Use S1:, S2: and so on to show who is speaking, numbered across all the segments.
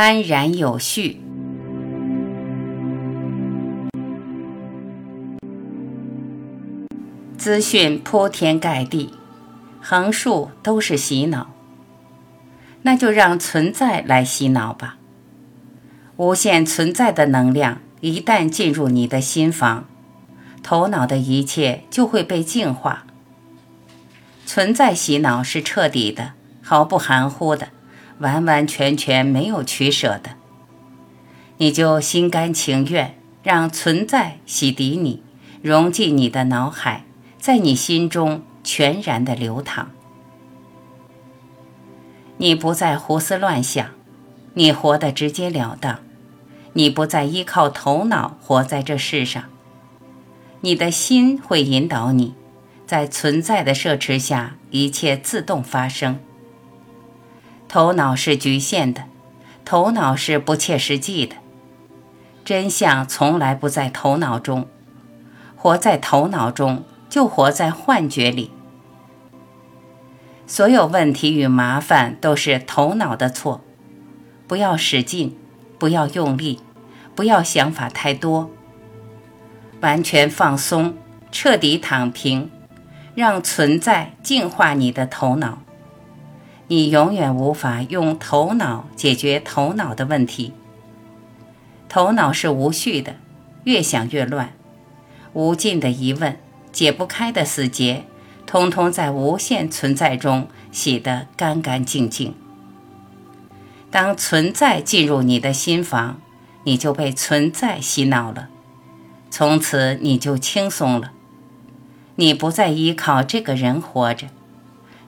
S1: 安然有序。资讯铺天盖地，横竖都是洗脑，那就让存在来洗脑吧。无限存在的能量一旦进入你的心房，头脑的一切就会被净化。存在洗脑是彻底的，毫不含糊的，完完全全没有取舍的。你就心甘情愿让存在洗涤你，融进你的脑海。在你心中全然的流淌，你不再胡思乱想，你活得直截了当，你不再依靠头脑活在这世上，你的心会引导你，在存在的摄持下，一切自动发生。头脑是局限的，头脑是不切实际的，真相从来不在头脑中，活在头脑中。就活在幻觉里，所有问题与麻烦都是头脑的错。不要使劲，不要用力，不要想法太多，完全放松，彻底躺平，让存在净化你的头脑。你永远无法用头脑解决头脑的问题。头脑是无序的，越想越乱，无尽的疑问。解不开的死结，通通在无限存在中洗得干干净净。当存在进入你的心房，你就被存在洗脑了，从此你就轻松了。你不再依靠这个人活着，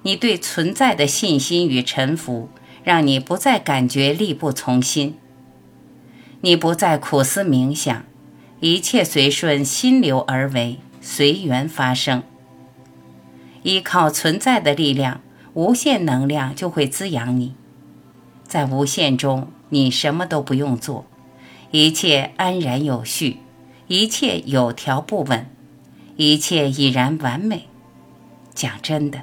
S1: 你对存在的信心与臣服，让你不再感觉力不从心。你不再苦思冥想，一切随顺心流而为。随缘发生，依靠存在的力量，无限能量就会滋养你。在无限中，你什么都不用做，一切安然有序，一切有条不紊，一切已然完美。讲真的，